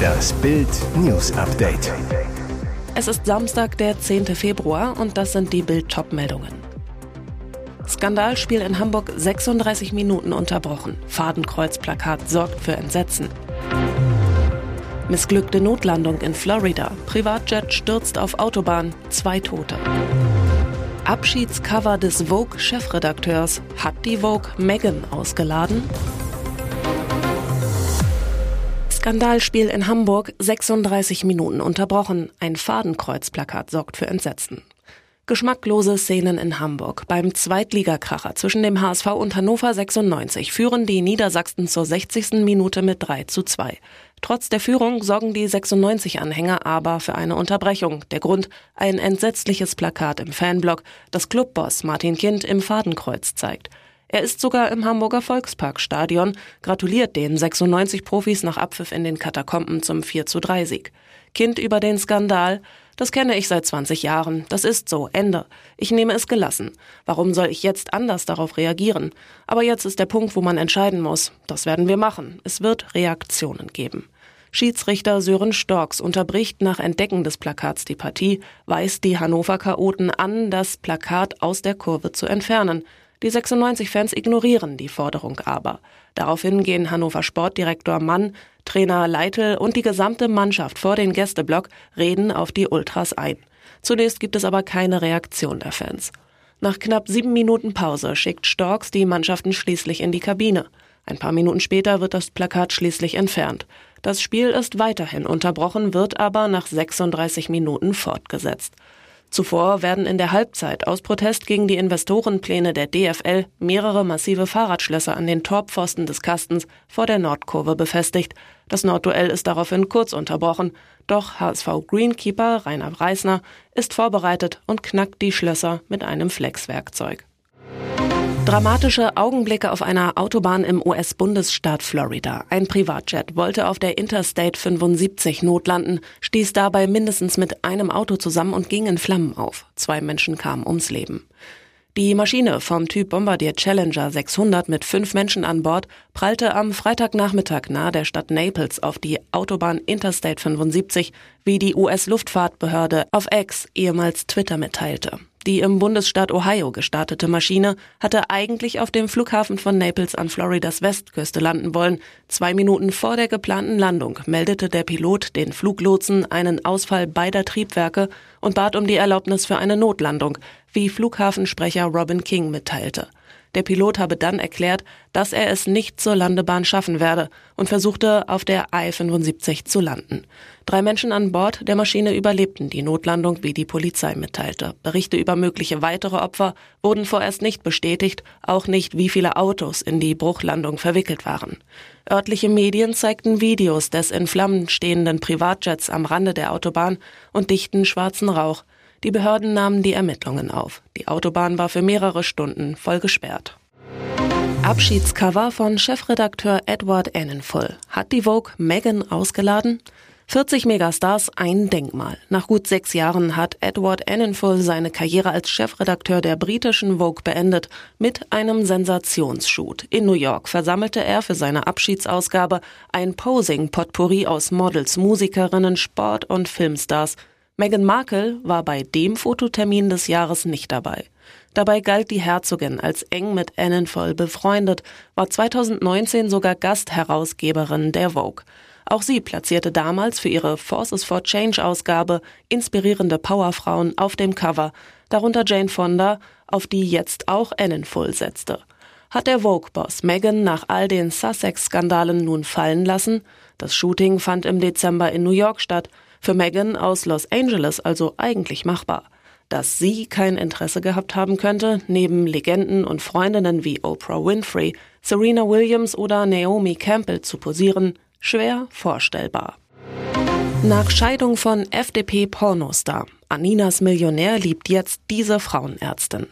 Das Bild News Update. Es ist Samstag, der 10. Februar und das sind die Bild meldungen Skandalspiel in Hamburg 36 Minuten unterbrochen. Fadenkreuzplakat sorgt für Entsetzen. Missglückte Notlandung in Florida. Privatjet stürzt auf Autobahn. Zwei Tote. Abschiedscover des Vogue-Chefredakteurs. Hat die Vogue Meghan ausgeladen? Skandalspiel in Hamburg, 36 Minuten unterbrochen. Ein Fadenkreuzplakat sorgt für Entsetzen. Geschmacklose Szenen in Hamburg. Beim Zweitligakracher zwischen dem HSV und Hannover 96 führen die Niedersachsen zur 60. Minute mit 3 zu 2. Trotz der Führung sorgen die 96-Anhänger aber für eine Unterbrechung. Der Grund? Ein entsetzliches Plakat im Fanblock, das Clubboss Martin Kind im Fadenkreuz zeigt. Er ist sogar im Hamburger Volksparkstadion, gratuliert den 96 Profis nach Abpfiff in den Katakomben zum 4 zu 3 Sieg. Kind über den Skandal. Das kenne ich seit 20 Jahren. Das ist so. Ende. Ich nehme es gelassen. Warum soll ich jetzt anders darauf reagieren? Aber jetzt ist der Punkt, wo man entscheiden muss. Das werden wir machen. Es wird Reaktionen geben. Schiedsrichter Sören Storks unterbricht nach Entdecken des Plakats die Partie, weist die Hannover Chaoten an, das Plakat aus der Kurve zu entfernen. Die 96-Fans ignorieren die Forderung aber. Daraufhin gehen Hannover Sportdirektor Mann, Trainer Leitl und die gesamte Mannschaft vor den Gästeblock reden auf die Ultras ein. Zunächst gibt es aber keine Reaktion der Fans. Nach knapp sieben Minuten Pause schickt Storks die Mannschaften schließlich in die Kabine. Ein paar Minuten später wird das Plakat schließlich entfernt. Das Spiel ist weiterhin unterbrochen, wird aber nach 36 Minuten fortgesetzt. Zuvor werden in der Halbzeit aus Protest gegen die Investorenpläne der DFL mehrere massive Fahrradschlösser an den Torpfosten des Kastens vor der Nordkurve befestigt. Das Nordduell ist daraufhin kurz unterbrochen, doch HSV Greenkeeper Rainer Reisner ist vorbereitet und knackt die Schlösser mit einem Flexwerkzeug. Dramatische Augenblicke auf einer Autobahn im US-Bundesstaat Florida. Ein Privatjet wollte auf der Interstate 75 notlanden, stieß dabei mindestens mit einem Auto zusammen und ging in Flammen auf. Zwei Menschen kamen ums Leben. Die Maschine vom Typ Bombardier Challenger 600 mit fünf Menschen an Bord prallte am Freitagnachmittag nahe der Stadt Naples auf die Autobahn Interstate 75, wie die US-Luftfahrtbehörde auf X, ehemals Twitter, mitteilte. Die im Bundesstaat Ohio gestartete Maschine hatte eigentlich auf dem Flughafen von Naples an Floridas Westküste landen wollen. Zwei Minuten vor der geplanten Landung meldete der Pilot den Fluglotsen einen Ausfall beider Triebwerke und bat um die Erlaubnis für eine Notlandung, wie Flughafensprecher Robin King mitteilte. Der Pilot habe dann erklärt, dass er es nicht zur Landebahn schaffen werde und versuchte auf der I-75 zu landen. Drei Menschen an Bord der Maschine überlebten die Notlandung, wie die Polizei mitteilte. Berichte über mögliche weitere Opfer wurden vorerst nicht bestätigt, auch nicht, wie viele Autos in die Bruchlandung verwickelt waren. Örtliche Medien zeigten Videos des in Flammen stehenden Privatjets am Rande der Autobahn und dichten schwarzen Rauch, die Behörden nahmen die Ermittlungen auf. Die Autobahn war für mehrere Stunden voll gesperrt. Abschiedscover von Chefredakteur Edward Annenfull. Hat die Vogue Megan ausgeladen? 40 Megastars ein Denkmal. Nach gut sechs Jahren hat Edward Annenfull seine Karriere als Chefredakteur der britischen Vogue beendet mit einem Sensationsshoot. In New York versammelte er für seine Abschiedsausgabe ein Posing-Potpourri aus Models, Musikerinnen, Sport- und Filmstars Meghan Markle war bei dem Fototermin des Jahres nicht dabei. Dabei galt die Herzogin als eng mit Annenvoll befreundet, war 2019 sogar Gastherausgeberin der Vogue. Auch sie platzierte damals für ihre Forces for Change Ausgabe inspirierende Powerfrauen auf dem Cover, darunter Jane Fonda, auf die jetzt auch Annenfull setzte. Hat der Vogue-Boss Meghan nach all den Sussex-Skandalen nun fallen lassen? Das Shooting fand im Dezember in New York statt. Für Meghan aus Los Angeles also eigentlich machbar. Dass sie kein Interesse gehabt haben könnte, neben Legenden und Freundinnen wie Oprah Winfrey, Serena Williams oder Naomi Campbell zu posieren, schwer vorstellbar. Nach Scheidung von FDP-Pornostar. Aninas Millionär liebt jetzt diese Frauenärztin.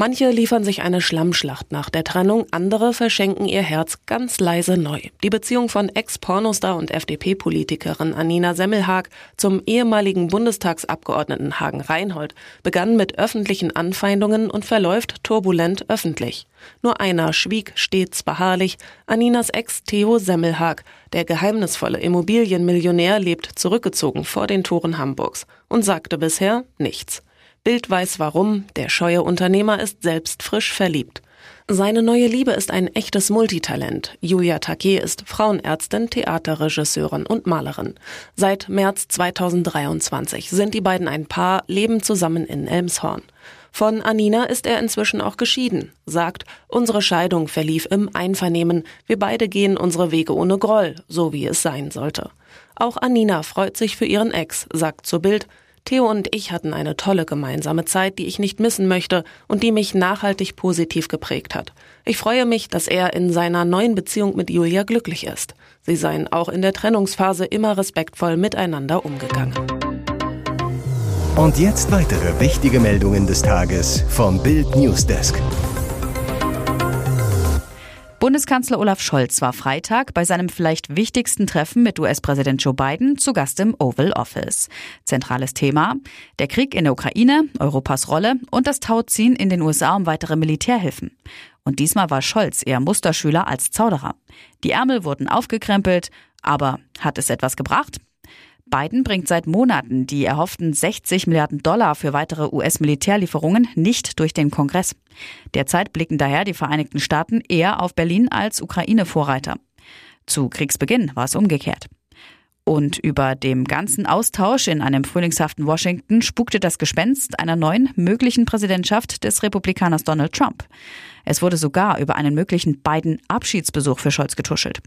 Manche liefern sich eine Schlammschlacht nach der Trennung, andere verschenken ihr Herz ganz leise neu. Die Beziehung von Ex-Pornostar und FDP-Politikerin Anina Semmelhag zum ehemaligen Bundestagsabgeordneten Hagen Reinhold begann mit öffentlichen Anfeindungen und verläuft turbulent öffentlich. Nur einer schwieg stets beharrlich, Aninas Ex Theo Semmelhag. Der geheimnisvolle Immobilienmillionär lebt zurückgezogen vor den Toren Hamburgs und sagte bisher nichts. Bild weiß warum, der scheue Unternehmer ist selbst frisch verliebt. Seine neue Liebe ist ein echtes Multitalent. Julia Taquet ist Frauenärztin, Theaterregisseurin und Malerin. Seit März 2023 sind die beiden ein Paar, leben zusammen in Elmshorn. Von Anina ist er inzwischen auch geschieden, sagt, unsere Scheidung verlief im Einvernehmen, wir beide gehen unsere Wege ohne Groll, so wie es sein sollte. Auch Anina freut sich für ihren Ex, sagt zu Bild, Theo und ich hatten eine tolle gemeinsame Zeit, die ich nicht missen möchte und die mich nachhaltig positiv geprägt hat. Ich freue mich, dass er in seiner neuen Beziehung mit Julia glücklich ist. Sie seien auch in der Trennungsphase immer respektvoll miteinander umgegangen. Und jetzt weitere wichtige Meldungen des Tages vom Bild Newsdesk. Bundeskanzler Olaf Scholz war Freitag bei seinem vielleicht wichtigsten Treffen mit US-Präsident Joe Biden zu Gast im Oval Office. Zentrales Thema der Krieg in der Ukraine, Europas Rolle und das Tauziehen in den USA um weitere Militärhilfen. Und diesmal war Scholz eher Musterschüler als Zauderer. Die Ärmel wurden aufgekrempelt, aber hat es etwas gebracht? Biden bringt seit Monaten die erhofften 60 Milliarden Dollar für weitere US-Militärlieferungen nicht durch den Kongress. Derzeit blicken daher die Vereinigten Staaten eher auf Berlin als Ukraine-Vorreiter. Zu Kriegsbeginn war es umgekehrt. Und über dem ganzen Austausch in einem frühlingshaften Washington spukte das Gespenst einer neuen möglichen Präsidentschaft des Republikaners Donald Trump. Es wurde sogar über einen möglichen Biden-Abschiedsbesuch für Scholz getuschelt.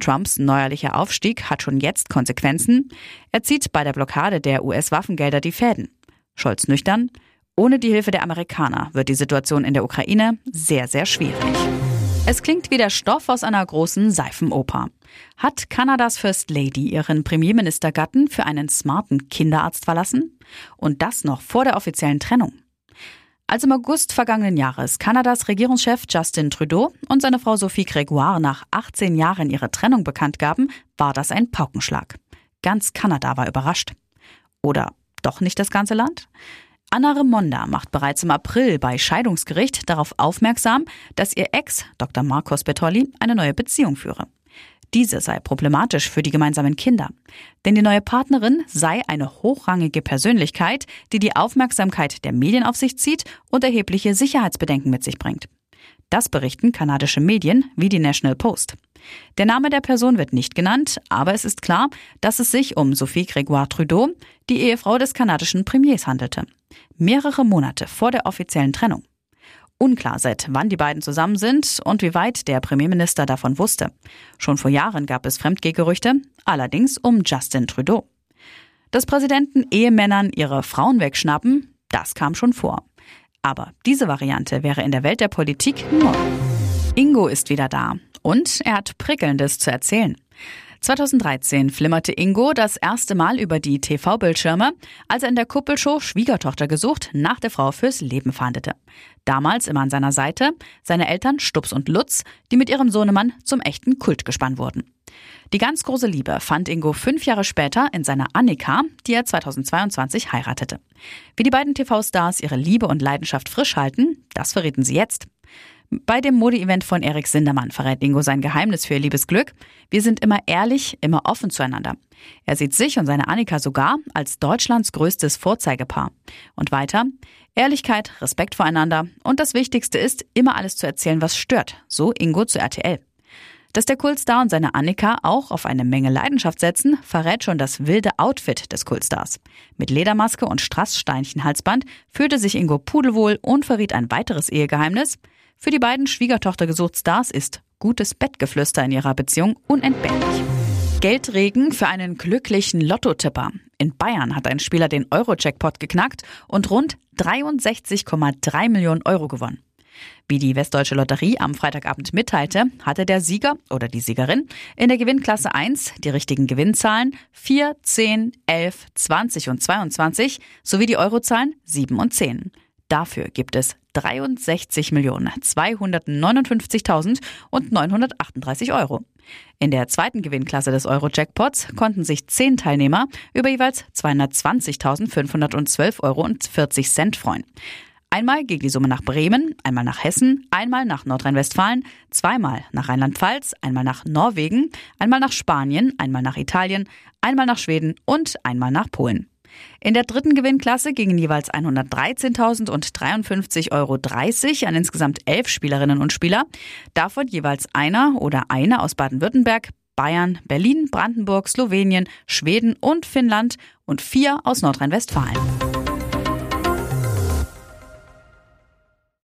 Trumps neuerlicher Aufstieg hat schon jetzt Konsequenzen. Er zieht bei der Blockade der US-Waffengelder die Fäden. Scholz nüchtern. Ohne die Hilfe der Amerikaner wird die Situation in der Ukraine sehr, sehr schwierig. Es klingt wie der Stoff aus einer großen Seifenoper. Hat Kanadas First Lady ihren Premierministergatten für einen smarten Kinderarzt verlassen? Und das noch vor der offiziellen Trennung. Als im August vergangenen Jahres Kanadas Regierungschef Justin Trudeau und seine Frau Sophie Gregoire nach 18 Jahren ihre Trennung bekannt gaben, war das ein Paukenschlag. Ganz Kanada war überrascht. Oder doch nicht das ganze Land? Anna Remonda macht bereits im April bei Scheidungsgericht darauf aufmerksam, dass ihr Ex, Dr. Marcos Bertolli, eine neue Beziehung führe. Diese sei problematisch für die gemeinsamen Kinder. Denn die neue Partnerin sei eine hochrangige Persönlichkeit, die die Aufmerksamkeit der Medien auf sich zieht und erhebliche Sicherheitsbedenken mit sich bringt. Das berichten kanadische Medien wie die National Post. Der Name der Person wird nicht genannt, aber es ist klar, dass es sich um Sophie Grégoire Trudeau, die Ehefrau des kanadischen Premiers, handelte. Mehrere Monate vor der offiziellen Trennung. Unklar, seit wann die beiden zusammen sind und wie weit der Premierminister davon wusste. Schon vor Jahren gab es Fremdgehgerüchte, allerdings um Justin Trudeau. Dass Präsidenten Ehemännern ihre Frauen wegschnappen, das kam schon vor. Aber diese Variante wäre in der Welt der Politik neu. Ingo ist wieder da und er hat Prickelndes zu erzählen. 2013 flimmerte Ingo das erste Mal über die TV-Bildschirme, als er in der Kuppelshow Schwiegertochter gesucht nach der Frau fürs Leben fahndete. Damals immer an seiner Seite seine Eltern Stups und Lutz, die mit ihrem Sohnemann zum echten Kultgespann wurden. Die ganz große Liebe fand Ingo fünf Jahre später in seiner Annika, die er 2022 heiratete. Wie die beiden TV-Stars ihre Liebe und Leidenschaft frisch halten, das verrieten sie jetzt. Bei dem Mode-Event von Erik Sindermann verrät Ingo sein Geheimnis für ihr Liebesglück. Wir sind immer ehrlich, immer offen zueinander. Er sieht sich und seine Annika sogar als Deutschlands größtes Vorzeigepaar. Und weiter, Ehrlichkeit, Respekt voreinander und das Wichtigste ist, immer alles zu erzählen, was stört. So Ingo zu RTL. Dass der Kultstar und seine Annika auch auf eine Menge Leidenschaft setzen, verrät schon das wilde Outfit des Kultstars. Mit Ledermaske und Strasssteinchen-Halsband fühlte sich Ingo pudelwohl und verriet ein weiteres Ehegeheimnis. Für die beiden Schwiegertochter gesucht Stars ist gutes Bettgeflüster in ihrer Beziehung unentbehrlich. Geldregen für einen glücklichen Lottotipper. In Bayern hat ein Spieler den Euro-Jackpot geknackt und rund 63,3 Millionen Euro gewonnen. Wie die Westdeutsche Lotterie am Freitagabend mitteilte, hatte der Sieger oder die Siegerin in der Gewinnklasse 1 die richtigen Gewinnzahlen 4, 10, 11, 20 und 22 sowie die Eurozahlen 7 und 10. Dafür gibt es 63.259.000 und 938 Euro. In der zweiten Gewinnklasse des Euro-Jackpots konnten sich zehn Teilnehmer über jeweils 220.512 Euro und 40 Cent freuen. Einmal ging die Summe nach Bremen, einmal nach Hessen, einmal nach Nordrhein-Westfalen, zweimal nach Rheinland-Pfalz, einmal nach Norwegen, einmal nach Spanien, einmal nach Italien, einmal nach Schweden und einmal nach Polen. In der dritten Gewinnklasse gingen jeweils 113.000 und 53,30 Euro an insgesamt elf Spielerinnen und Spieler. Davon jeweils einer oder eine aus Baden-Württemberg, Bayern, Berlin, Brandenburg, Slowenien, Schweden und Finnland und vier aus Nordrhein-Westfalen.